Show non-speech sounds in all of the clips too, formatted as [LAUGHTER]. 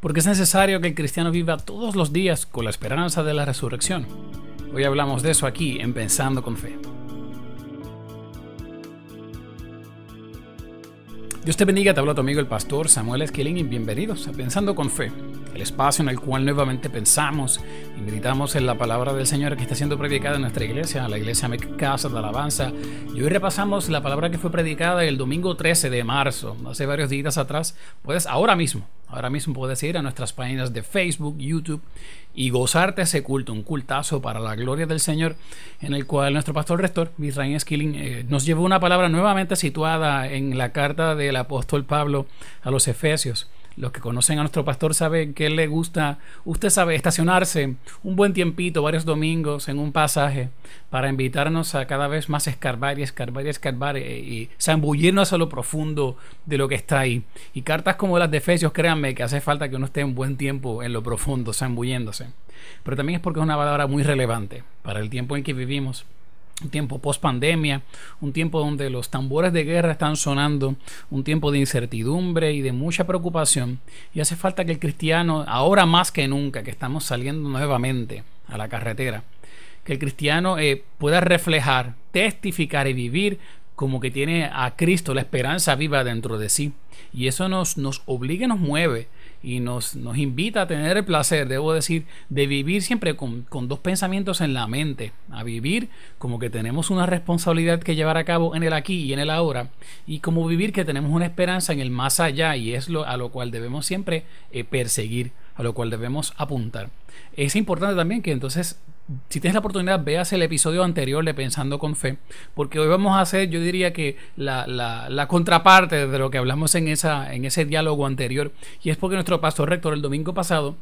porque es necesario que el cristiano viva todos los días con la esperanza de la resurrección. Hoy hablamos de eso aquí en Pensando con Fe. Dios te bendiga, te habla tu amigo el pastor Samuel Esquilín y bienvenidos a Pensando con Fe, el espacio en el cual nuevamente pensamos y meditamos en la palabra del Señor que está siendo predicada en nuestra iglesia, la iglesia Casa de Alabanza. Y hoy repasamos la palabra que fue predicada el domingo 13 de marzo, hace varios días atrás. Puedes ahora mismo, ahora mismo puedes ir a nuestras páginas de Facebook, YouTube y gozarte ese culto, un cultazo para la gloria del Señor, en el cual nuestro pastor rector, Israel Skilling, eh, nos llevó una palabra nuevamente situada en la carta del apóstol Pablo a los Efesios. Los que conocen a nuestro pastor saben que le gusta, usted sabe, estacionarse un buen tiempito, varios domingos en un pasaje para invitarnos a cada vez más escarbar y escarbar y escarbar eh, y, zambullirnos a lo profundo de lo que está ahí. Y cartas como las de Efesios, créanme que hace falta que uno esté un buen tiempo en lo profundo, zambulléndose. Pero también es porque es una palabra muy relevante para el tiempo en que vivimos un tiempo post pandemia, un tiempo donde los tambores de guerra están sonando, un tiempo de incertidumbre y de mucha preocupación. Y hace falta que el cristiano, ahora más que nunca, que estamos saliendo nuevamente a la carretera, que el cristiano eh, pueda reflejar, testificar y vivir como que tiene a Cristo, la esperanza viva dentro de sí. Y eso nos, nos obliga nos mueve y nos, nos invita a tener el placer, debo decir, de vivir siempre con, con, dos pensamientos en la mente, a vivir como que tenemos una responsabilidad que llevar a cabo en el aquí y en el ahora, y como vivir que tenemos una esperanza en el más allá, y es lo, a lo cual debemos siempre eh, perseguir, a lo cual debemos apuntar. Es importante también que entonces si tienes la oportunidad, veas el episodio anterior de Pensando con Fe, porque hoy vamos a hacer, yo diría que la, la, contraparte de lo que hablamos en, esa, en ese diálogo anterior, y es porque nuestro pastor rector el domingo pasado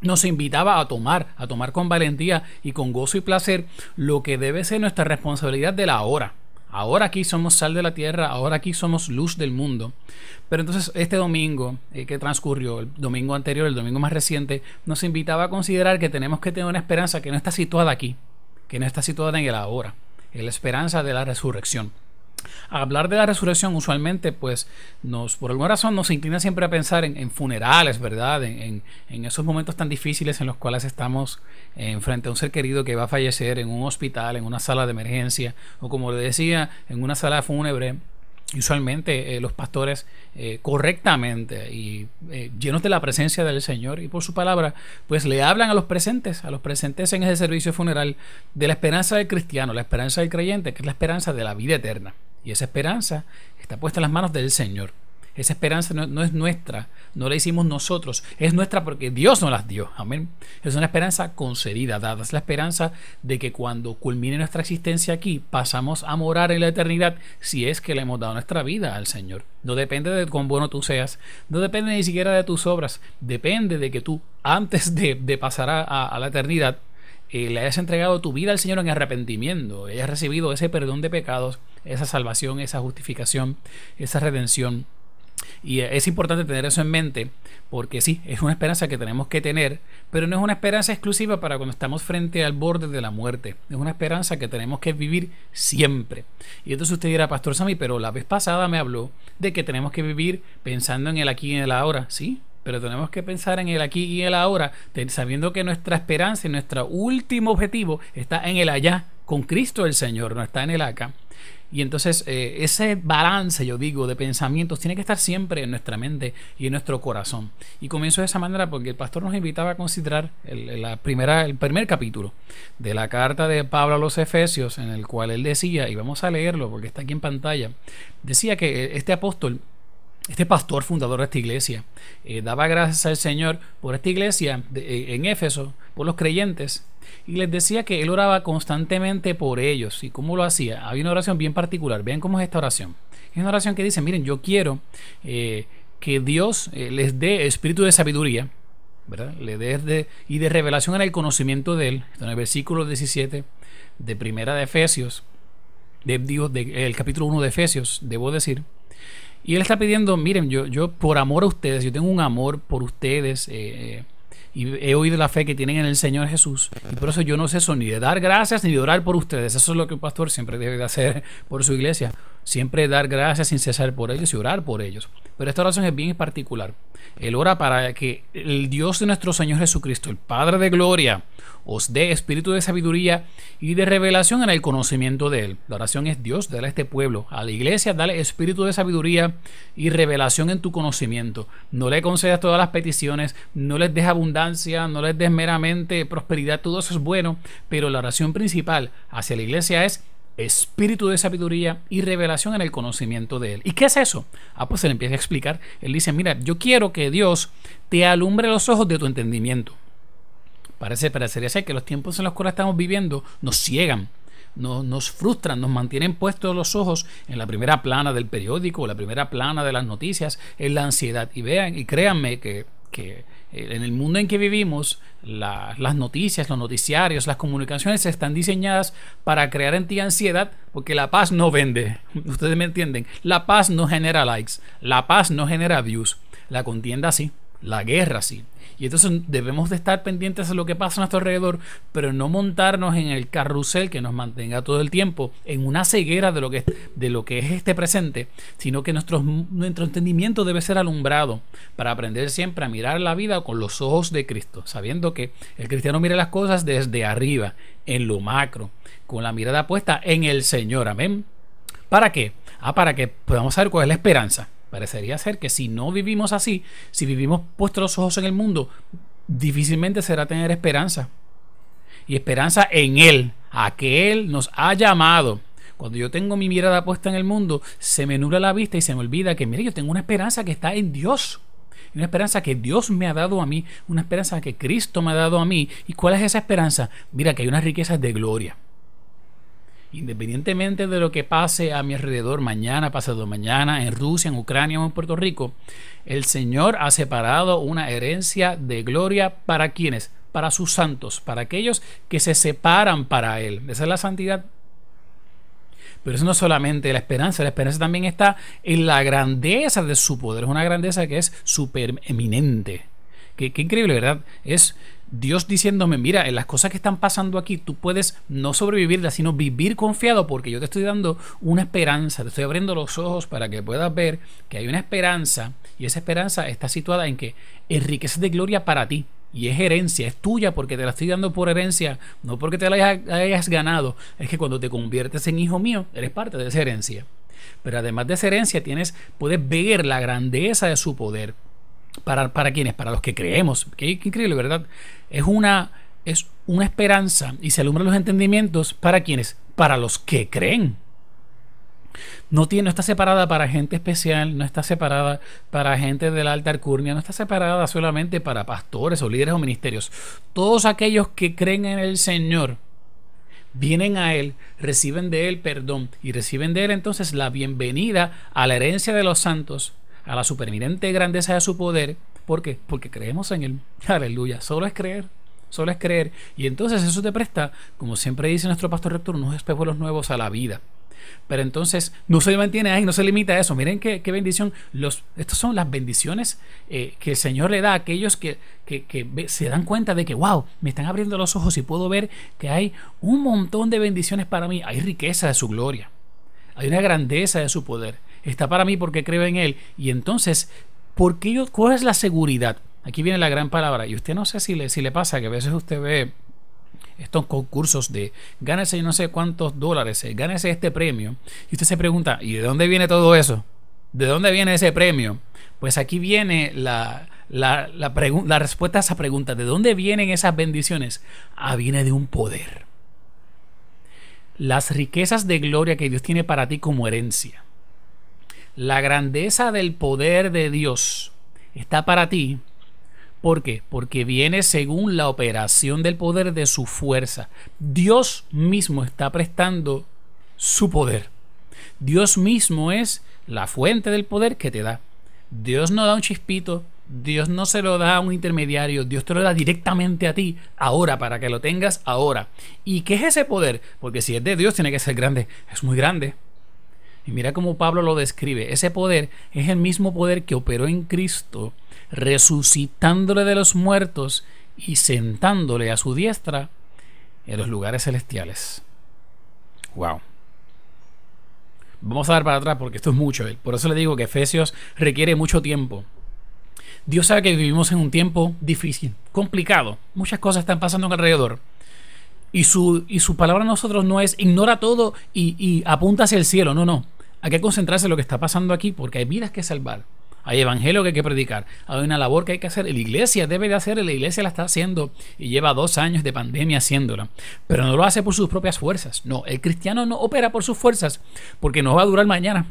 nos invitaba a tomar, a tomar con valentía y con gozo y placer lo que debe ser nuestra responsabilidad de la hora. Ahora aquí somos sal de la tierra, ahora aquí somos luz del mundo. Pero entonces este domingo eh, que transcurrió, el domingo anterior, el domingo más reciente, nos invitaba a considerar que tenemos que tener una esperanza que no está situada aquí, que no está situada en el ahora, en la esperanza de la resurrección hablar de la resurrección usualmente pues nos por alguna razón nos inclina siempre a pensar en, funerales verdad en, esos momentos tan difíciles en los cuales estamos en frente a un ser querido que va a fallecer en un hospital en una sala de emergencia o como le decía en una sala fúnebre usualmente eh, los pastores eh, correctamente y eh, llenos de la presencia del Señor y por su palabra, pues le hablan a los presentes, a los presentes en ese servicio funeral de la esperanza del cristiano, la esperanza del creyente, que es la esperanza de la vida eterna. Y esa esperanza está puesta en las manos del Señor. Esa esperanza no, es nuestra, no la hicimos nosotros, es nuestra porque Dios nos las dio. Amén. Es una esperanza concedida, dada. Es la esperanza de que cuando culmine nuestra existencia aquí, pasamos a morar en la eternidad si es que le hemos dado nuestra vida al Señor. No depende de cuán bueno tú seas, no depende ni siquiera de tus obras, depende de que tú, antes de, pasar a la eternidad, eh, le hayas entregado tu vida al Señor en arrepentimiento, hayas recibido ese perdón de pecados, esa salvación, esa justificación, esa redención. Y es importante tener eso en mente porque sí, es una esperanza que tenemos que tener, pero no es una esperanza exclusiva para cuando estamos frente al borde de la muerte. Es una esperanza que tenemos que vivir siempre. Y entonces usted dirá, Pastor Sammy, pero la vez pasada me habló de que tenemos que vivir pensando en el aquí y en el ahora. Sí, pero tenemos que pensar en el aquí y el ahora, sabiendo que nuestra esperanza y nuestro último objetivo está en el allá, con Cristo el Señor, no está en el acá. Y entonces eh, ese balance, yo digo, de pensamientos tiene que estar siempre en nuestra mente y en nuestro corazón. Y comienzo de esa manera porque el pastor nos invitaba a considerar el, la primera, el primer capítulo de la carta de Pablo a los Efesios, en el cual él decía, y vamos a leerlo porque está aquí en pantalla, decía que este apóstol este pastor fundador de esta iglesia eh, daba gracias al Señor por esta iglesia eh, en Éfeso, por los creyentes, y les decía que él oraba constantemente por ellos. ¿Y cómo lo hacía? Había una oración bien particular. Vean cómo es esta oración. Es una oración que dice, miren, yo quiero eh, que Dios les dé espíritu de sabiduría, ¿verdad? Le dé y de revelación en el conocimiento de Él. En el versículo 17 de Primera de Efesios, de, digo, de, el capítulo 1 de Efesios, debo decir, y él está pidiendo, miren, yo, yo por amor a ustedes, yo tengo un amor por ustedes. Eh, y he oído la fe que tienen en el Señor Jesús. Y por eso yo no sé eso ni de dar gracias ni de orar por ustedes. Eso es lo que un pastor siempre debe de hacer por su iglesia. Siempre dar gracias sin cesar por ellos y orar por ellos. Pero esta oración es bien particular. Él ora para que el Dios de nuestro Señor Jesucristo, el Padre de Gloria, os dé espíritu de sabiduría y de revelación en el conocimiento de Él. La oración es Dios, dale a este pueblo, a la iglesia, dale espíritu de sabiduría y revelación en tu conocimiento. No le concedas todas las peticiones, no les des abundancia, no les des meramente prosperidad, todo eso es bueno, pero la oración principal hacia la iglesia es espíritu de sabiduría y revelación en el conocimiento de Él. ¿Y qué es eso? Ah, pues él empieza a explicar. Él dice, mira, yo quiero que Dios te alumbre los ojos de tu entendimiento. Parece, parecería ser que los tiempos en los cuales estamos viviendo nos ciegan, nos, nos frustran, nos mantienen puestos los ojos en la primera plana del periódico, la primera plana de las noticias, en la ansiedad. Y vean, y créanme que, que eh, en el mundo en que vivimos, las noticias, los noticiarios, las comunicaciones están diseñadas para crear en ti ansiedad porque la paz no vende. [LAUGHS] Ustedes me entienden. La paz no genera likes. La paz no genera views. La contienda sí. La guerra sí. Y entonces debemos de estar pendientes de lo que pasa a nuestro alrededor, pero no montarnos en el carrusel que nos mantenga todo el tiempo en una ceguera de lo que, de lo que es este presente, sino que nuestro, nuestro entendimiento debe ser alumbrado para aprender siempre a mirar la vida con los ojos de Cristo, sabiendo que el cristiano mira las cosas desde arriba, en lo macro, con la mirada puesta en el Señor. Amén. ¿Para qué? Ah, para que podamos saber cuál es la esperanza. Parecería ser que si no vivimos así, si vivimos puestos los ojos en el mundo, difícilmente será tener esperanza. Y esperanza en Él, a que Él nos ha llamado. Cuando yo tengo mi mirada puesta en el mundo, se me nubla la vista y se me olvida que, mire, yo tengo una esperanza que está en Dios. Una esperanza que Dios me ha dado a mí, una esperanza que Cristo me ha dado a mí. ¿Y cuál es esa esperanza? Mira que hay unas riquezas de gloria independientemente de lo que pase a mi alrededor mañana, pasado mañana, en Rusia, en Ucrania o en Puerto Rico, el Señor ha separado una herencia de gloria para quienes, para sus santos, para aquellos que se separan para Él. Esa es la santidad. Pero eso no es solamente la esperanza, la esperanza también está en la grandeza de su poder. Es una grandeza que es super eminente. Qué, qué increíble, ¿verdad? Es Dios diciéndome, mira, en las cosas que están pasando aquí, tú puedes no sobrevivirlas, sino vivir confiado porque yo te estoy dando una esperanza, te estoy abriendo los ojos para que puedas ver que hay una esperanza y esa esperanza está situada en que enriqueces de gloria para ti y es herencia, es tuya porque te la estoy dando por herencia, no porque te la hayas ganado, es que cuando te conviertes en hijo mío, eres parte de esa herencia. Pero además de esa herencia, tienes, puedes ver la grandeza de su poder para, para quienes, para los que creemos. Qué, increíble, ¿verdad? Es una, es una esperanza y se alumbran los entendimientos para quienes, para los que creen. No, tiene, no está separada para gente especial, no está separada para gente de la alta alcurnia, no está separada solamente para pastores o líderes o ministerios. Todos aquellos que creen en el Señor vienen a Él, reciben de Él perdón y reciben de Él entonces la bienvenida a la herencia de los santos a la supereminente grandeza de su poder. ¿Por qué? Porque creemos en Él. [LAUGHS] Aleluya. Solo es creer. Solo es creer. Y entonces eso te presta, como siempre dice nuestro pastor rector, unos espejuelos nuevos a la vida. Pero entonces no se mantiene ahí, no se limita a eso. Miren qué, bendición. Los, estas son las bendiciones eh, que el Señor le da a aquellos que, que, se dan cuenta de que, wow, me están abriendo los ojos y puedo ver que hay un montón de bendiciones para mí. Hay riqueza de su gloria. Hay una grandeza de su poder está para mí porque creo en Él. Y entonces, ¿por qué yo, ¿cuál es la seguridad? Aquí viene la gran palabra. Y usted no sé si le, si le pasa que a veces usted ve estos concursos de gánese no sé cuántos dólares, eh, gánese este premio. Y usted se pregunta, ¿y de dónde viene todo eso? ¿De dónde viene ese premio? Pues aquí viene la, la, la, la respuesta a esa pregunta. ¿De dónde vienen esas bendiciones? Ah, viene de un poder. Las riquezas de gloria que Dios tiene para ti como herencia la grandeza del poder de Dios está para ti. ¿Por qué? Porque viene según la operación del poder de su fuerza. Dios mismo está prestando su poder. Dios mismo es la fuente del poder que te da. Dios no da un chispito, Dios no se lo da a un intermediario, Dios te lo da directamente a ti, ahora, para que lo tengas ahora. ¿Y qué es ese poder? Porque si es de Dios, tiene que ser grande. Es muy grande. Y mira cómo Pablo lo describe. Ese poder es el mismo poder que operó en Cristo, resucitándole de los muertos y sentándole a su diestra en los lugares celestiales. Wow. Vamos a dar para atrás porque esto es mucho. Por eso le digo que Efesios requiere mucho tiempo. Dios sabe que vivimos en un tiempo difícil, complicado. Muchas cosas están pasando alrededor. Y su, y su palabra a nosotros no es ignora todo y, y apunta hacia el cielo. No, no. Hay que concentrarse en lo que está pasando aquí porque hay vidas que salvar. Hay evangelio que hay que predicar. Hay una labor que hay que hacer. La iglesia debe de hacer. La iglesia la está haciendo y lleva dos años de pandemia haciéndola. Pero no lo hace por sus propias fuerzas. No, el cristiano no opera por sus fuerzas porque no va a durar mañana.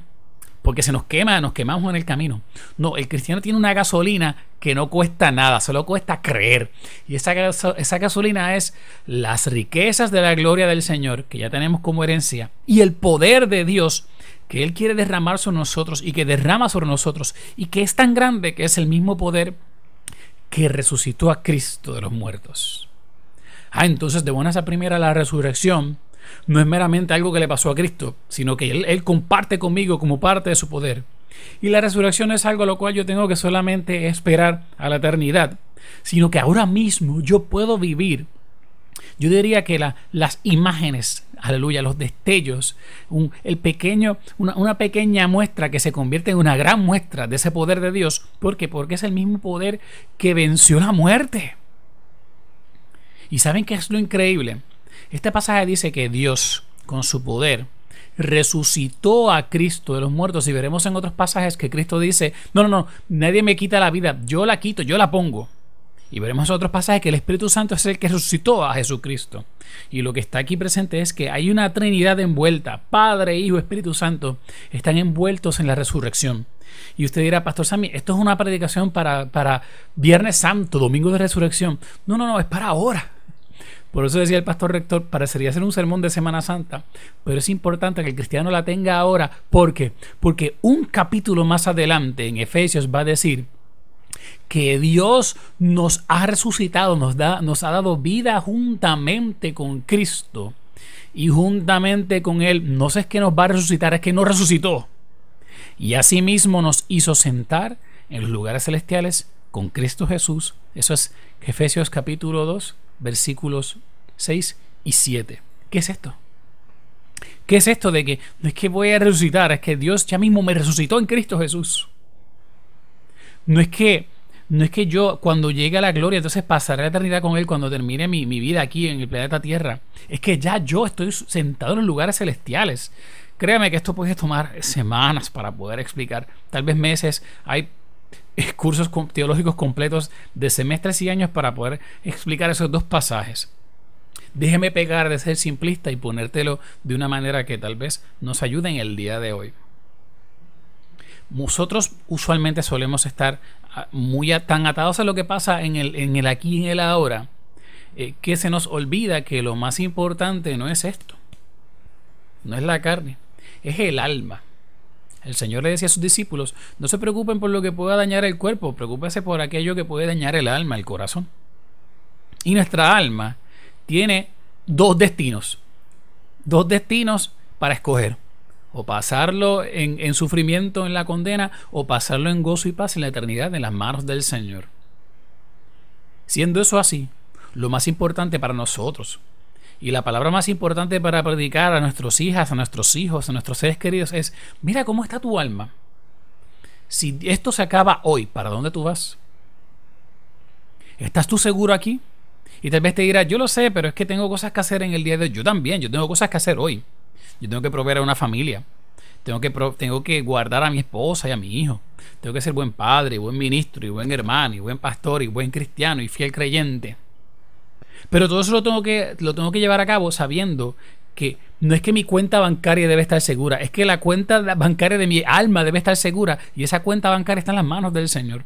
Porque se nos quema, nos quemamos en el camino. No, el cristiano tiene una gasolina que no cuesta nada, solo cuesta creer. Y esa, esa gasolina es las riquezas de la gloria del Señor, que ya tenemos como herencia, y el poder de Dios que Él quiere derramar sobre nosotros y que derrama sobre nosotros y que es tan grande que es el mismo poder que resucitó a Cristo de los muertos. Ah, entonces de buenas a primera la resurrección no es meramente algo que le pasó a Cristo, sino que él, él, comparte conmigo como parte de su poder. Y la resurrección es algo a lo cual yo tengo que solamente esperar a la eternidad, sino que ahora mismo yo puedo vivir yo diría que las imágenes, aleluya, los destellos, el pequeño, una, pequeña muestra que se convierte en una gran muestra de ese poder de Dios. ¿Por qué? Porque es el mismo poder que venció la muerte. ¿Y saben qué es lo increíble? Este pasaje dice que Dios, con su poder, resucitó a Cristo de los muertos. Y veremos en otros pasajes que Cristo dice, no, no, no, nadie me quita la vida, yo la quito, yo la pongo. Y veremos en otros pasajes que el Espíritu Santo es el que resucitó a Jesucristo. Y lo que está aquí presente es que hay una Trinidad envuelta. Padre, Hijo, Espíritu Santo están envueltos en la resurrección. Y usted dirá, Pastor Sammy, esto es una predicación para, para Viernes Santo, Domingo de Resurrección. No, no, no, es para ahora. Por eso decía el pastor rector, parecería ser un sermón de Semana Santa, pero es importante que el cristiano la tenga ahora. ¿Por qué? Porque un capítulo más adelante en Efesios va a decir que Dios nos ha resucitado, nos, da, nos ha dado vida juntamente con Cristo y juntamente con Él. No sé es que nos va a resucitar, es que nos resucitó. Y asimismo nos hizo sentar en los lugares celestiales con Cristo Jesús. Eso es Efesios capítulo 2, versículos 6 y 7. ¿Qué es esto? ¿Qué es esto de que no es que voy a resucitar, es que Dios ya mismo me resucitó en Cristo Jesús? No es que no es que yo cuando llegue a la gloria, entonces pasaré la eternidad con Él cuando termine mi, vida aquí en el planeta Tierra. Es que ya yo estoy sentado en los lugares celestiales. Créame que esto puede tomar semanas para poder explicar, tal vez meses. Hay cursos teológicos completos de semestres y años para poder explicar esos dos pasajes. Déjeme pegar de ser simplista y ponértelo de una manera que tal vez nos ayude en el día de hoy nosotros usualmente solemos estar ah, muy tan atados a lo que pasa en el, en el aquí y en el ahora, eh, que se nos olvida que lo más importante no es esto, no es la carne, es el alma. El Señor le decía a sus discípulos, no se preocupen por lo que pueda dañar el cuerpo, preocúpense por aquello que puede dañar el alma, el corazón. Y nuestra alma tiene dos destinos, dos destinos para escoger o pasarlo en, sufrimiento en la condena, o pasarlo en gozo y paz en la eternidad en las manos del Señor. Siendo eso así, lo más importante para nosotros, y la palabra más importante para predicar a nuestros hijas, a nuestros hijos, a nuestros seres queridos es, mira cómo está tu alma. Si esto se acaba hoy, ¿para dónde tú vas? ¿Estás tú seguro aquí? Y tal vez te dirás, yo lo sé, pero es que tengo cosas que hacer en el día de hoy. Yo también, yo tengo cosas que hacer hoy. Yo tengo que proveer a una familia. Tengo que, tengo que guardar a mi esposa y a mi hijo. Tengo que ser buen padre, buen ministro, y buen hermano, y buen pastor, y buen cristiano, y fiel creyente. Pero todo eso lo tengo que, lo tengo que llevar a cabo sabiendo que no es que mi cuenta bancaria debe estar segura, es que la cuenta bancaria de mi alma debe estar segura y esa cuenta bancaria está en las manos del Señor.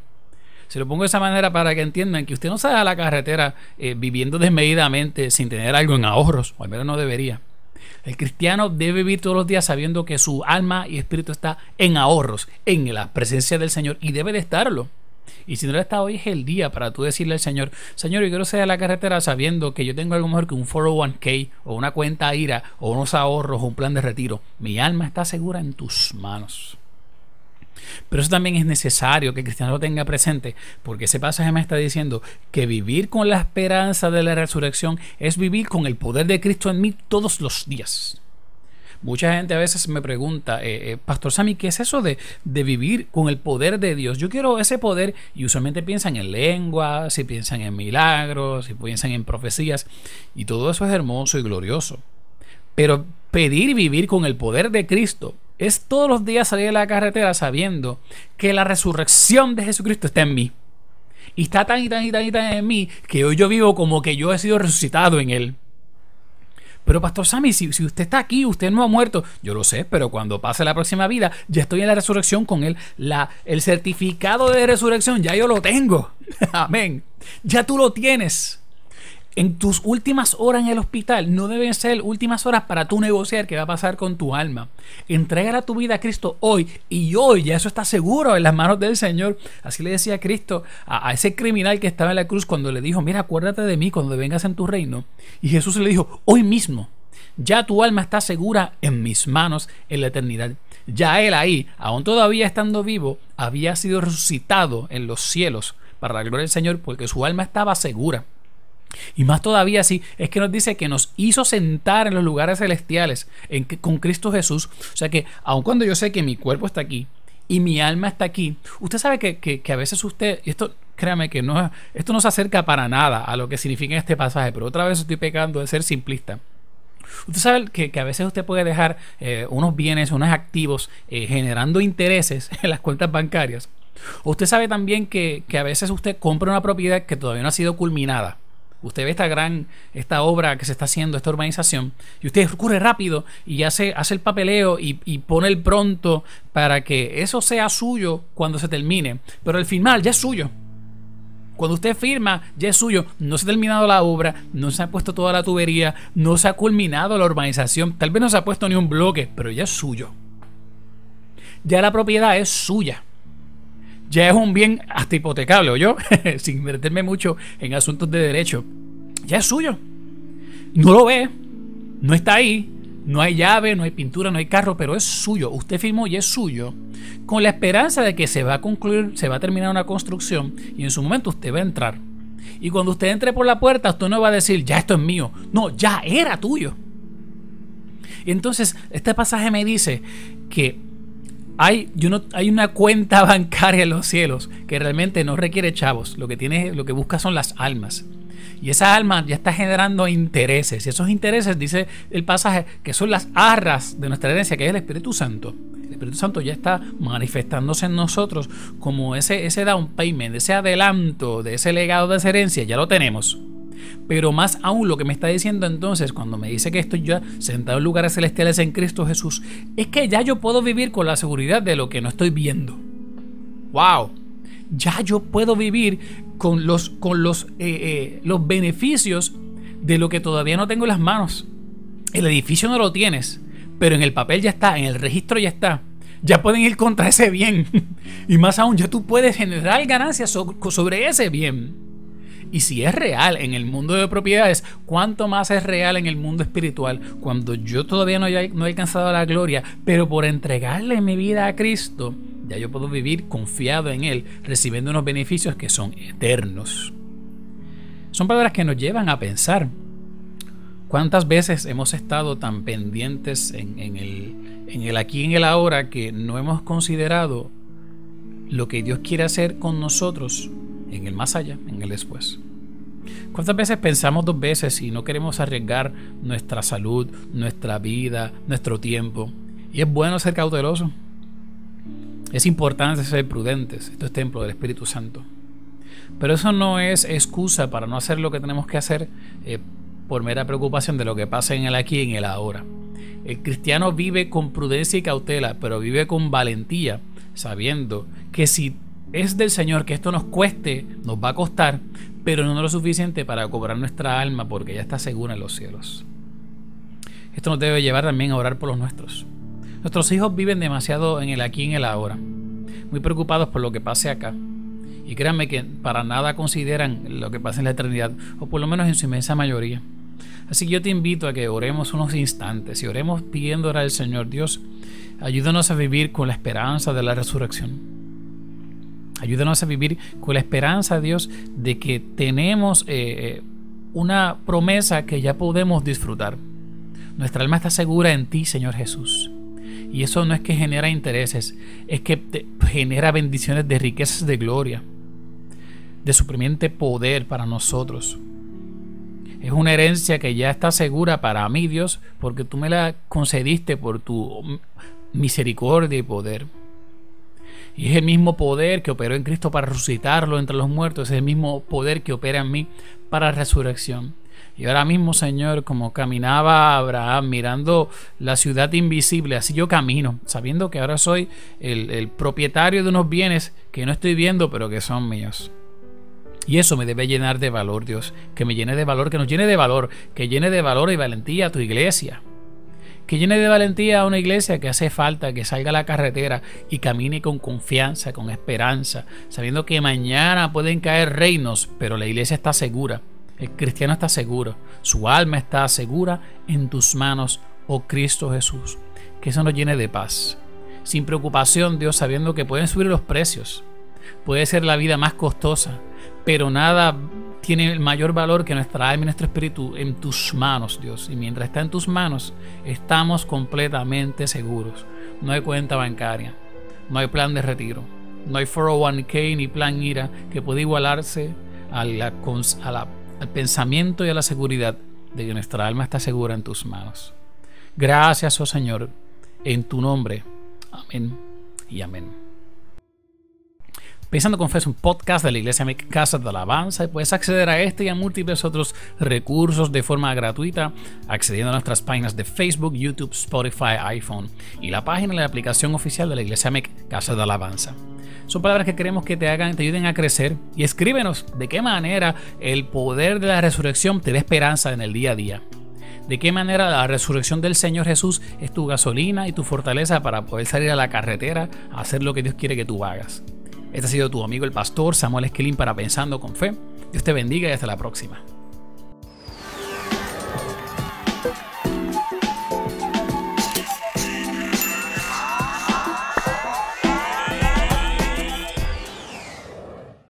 Se lo pongo de esa manera para que entiendan que usted no sale a la carretera eh, viviendo desmedidamente sin tener algo en ahorros, o al menos no debería. El cristiano debe vivir todos los días sabiendo que su alma y espíritu está en ahorros, en la presencia del Señor y debe de estarlo. Y si no lo está hoy es el día para tú decirle al Señor, Señor, yo quiero salir a la carretera sabiendo que yo tengo algo mejor que un 401k o una cuenta IRA o unos ahorros o un plan de retiro. Mi alma está segura en tus manos. Pero eso también es necesario que el cristiano lo tenga presente, porque ese pasaje me está diciendo que vivir con la esperanza de la resurrección es vivir con el poder de Cristo en mí todos los días. Mucha gente a veces me pregunta, eh, eh, Pastor Sammy, ¿qué es eso de, de, vivir con el poder de Dios? Yo quiero ese poder y usualmente piensan en lenguas, si piensan en milagros, si piensan en profecías y todo eso es hermoso y glorioso. Pero pedir vivir con el poder de Cristo es todos los días salir a la carretera sabiendo que la resurrección de Jesucristo está en mí. Y está tan y tan y tan y tan en mí que hoy yo vivo como que yo he sido resucitado en Él. Pero Pastor Sammy, si, si, usted está aquí, usted no ha muerto, yo lo sé, pero cuando pase la próxima vida, ya estoy en la resurrección con Él. El certificado de resurrección, ya yo lo tengo. [LAUGHS] Amén. Ya tú lo tienes en tus últimas horas en el hospital no deben ser últimas horas para tú negociar qué va a pasar con tu alma. Entrega tu vida a Cristo hoy y hoy ya eso está seguro en las manos del Señor. Así le decía Cristo a, a, ese criminal que estaba en la cruz cuando le dijo, mira, acuérdate de mí cuando vengas en tu reino. Y Jesús le dijo, hoy mismo, ya tu alma está segura en mis manos en la eternidad. Ya él ahí, aún todavía estando vivo, había sido resucitado en los cielos para la gloria del Señor porque su alma estaba segura. Y más todavía así, es que nos dice que nos hizo sentar en los lugares celestiales con Cristo Jesús. O sea que, aun cuando yo sé que mi cuerpo está aquí y mi alma está aquí, usted sabe que, que, a veces usted, y esto créame que no, esto no se acerca para nada a lo que significa este pasaje, pero otra vez estoy pecando de ser simplista. Usted sabe que, que, a veces usted puede dejar eh, unos bienes, unos activos eh, generando intereses [LAUGHS] en las cuentas bancarias. Usted sabe también que, que, a veces usted compra una propiedad que todavía no ha sido culminada. Usted ve esta gran, esta obra que se está haciendo, esta urbanización, y usted ocurre rápido y hace, hace el papeleo y, y, pone el pronto para que eso sea suyo cuando se termine. Pero al final ya es suyo. Cuando usted firma, ya es suyo. No se ha terminado la obra, no se ha puesto toda la tubería, no se ha culminado la urbanización. Tal vez no se ha puesto ni un bloque, pero ya es suyo. Ya la propiedad es suya ya es un bien hasta hipotecable, o yo, [LAUGHS] sin meterme mucho en asuntos de derecho, ya es suyo. No lo ve, no está ahí, no hay llave, no hay pintura, no hay carro, pero es suyo. Usted firmó y es suyo, con la esperanza de que se va a concluir, se va a terminar una construcción y en su momento usted va a entrar. Y cuando usted entre por la puerta, usted no va a decir, ya esto es mío. No, ya era tuyo. Y entonces, este pasaje me dice que hay, no, hay una cuenta [LAUGHS] bancaria en los cielos que realmente no requiere chavos. Lo que, tiene, lo que busca son las almas. Y esa alma ya está generando intereses. Y esos intereses, dice el pasaje, que son las arras de nuestra herencia, que es el Espíritu Santo. El Espíritu Santo ya está manifestándose en nosotros como ese, ese down payment, ese adelanto de ese legado de esa herencia. Ya lo tenemos. Pero más aún lo que me está diciendo entonces cuando me dice que estoy ya sentado en lugares celestiales en Cristo Jesús, es que ya yo puedo vivir con la seguridad de lo que no estoy viendo. ¡Wow! Ya yo puedo vivir con los, con los, eh, eh, los beneficios de lo que todavía no tengo en las manos. El edificio no lo tienes, pero en el papel ya está, en el registro ya está. Ya pueden ir contra ese bien. [LAUGHS] y más aún, ya tú puedes generar ganancias sobre ese bien. Y si es real en el mundo de propiedades, ¿cuánto más es real en el mundo espiritual? Cuando yo todavía no, he, alcanzado la gloria, pero por entregarle mi vida a Cristo, ya yo puedo vivir confiado en Él, recibiendo unos beneficios que son eternos. Son palabras que nos llevan a pensar. ¿Cuántas veces hemos estado tan pendientes en, en, el, en el aquí y en el ahora que no hemos considerado lo que Dios quiere hacer con nosotros en el más allá, en el después. ¿Cuántas veces pensamos dos veces y no queremos arriesgar nuestra salud, nuestra vida, nuestro tiempo? Y es bueno ser cauteloso. Es importante ser prudentes. Esto es templo del Espíritu Santo. Pero eso no es excusa para no hacer lo que tenemos que hacer eh, por mera preocupación de lo que pasa en el aquí y en el ahora. El cristiano vive con prudencia y cautela, pero vive con valentía, sabiendo que si es del Señor que esto nos cueste, nos va a costar, pero no lo suficiente para cobrar nuestra alma porque ya está segura en los cielos. Esto nos debe llevar también a orar por los nuestros. Nuestros hijos viven demasiado en el aquí y en el ahora, muy preocupados por lo que pase acá. Y créanme que para nada consideran lo que pasa en la eternidad, o por lo menos en su inmensa mayoría. Así que yo te invito a que oremos unos instantes y oremos pidiendo al Señor Dios, ayúdanos a vivir con la esperanza de la resurrección Ayúdanos a vivir con la esperanza, Dios, de que tenemos eh, una promesa que ya podemos disfrutar. Nuestra alma está segura en ti, Señor Jesús. Y eso no es que genera intereses, es que genera bendiciones de riquezas de gloria, de supremiente poder para nosotros. Es una herencia que ya está segura para mí, Dios, porque tú me la concediste por tu misericordia y poder. Y es el mismo poder que operó en Cristo para resucitarlo entre los muertos, es el mismo poder que opera en mí para resurrección. Y ahora mismo, Señor, como caminaba Abraham mirando la ciudad invisible, así yo camino, sabiendo que ahora soy el, propietario de unos bienes que no estoy viendo, pero que son míos. Y eso me debe llenar de valor, Dios. Que me llene de valor, que nos llene de valor, que llene de valor y valentía a tu iglesia que llene de valentía a una iglesia que hace falta que salga a la carretera y camine con confianza, con esperanza, sabiendo que mañana pueden caer reinos, pero la iglesia está segura, el cristiano está seguro, su alma está segura en tus manos, oh Cristo Jesús. Que eso nos llene de paz, sin preocupación, Dios, sabiendo que pueden subir los precios, puede ser la vida más costosa, pero nada tiene el mayor valor que nuestra alma y nuestro espíritu en tus manos, Dios. Y mientras está en tus manos, estamos completamente seguros. No hay cuenta bancaria, no hay plan de retiro, no hay 401k ni plan IRA que pueda igualarse al pensamiento y a la seguridad de que nuestra alma está segura en tus manos. Gracias, oh Señor, en tu nombre. Amén y amén. Pensando con Fe es un podcast de la Iglesia Casa de Alabanza y puedes acceder a este y a múltiples otros recursos de forma gratuita accediendo a nuestras páginas de Facebook, YouTube, Spotify, iPhone y la página de la aplicación oficial de la Iglesia Casa de Alabanza. Son palabras que queremos que te hagan, te ayuden a crecer y escríbenos de qué manera el poder de la resurrección te da esperanza en el día a día. De qué manera la resurrección del Señor Jesús es tu gasolina y tu fortaleza para poder salir a la carretera a hacer lo que Dios quiere que tú hagas. Este ha sido tu amigo el pastor Samuel Esquilín para Pensando con Fe. Dios te bendiga y hasta la próxima.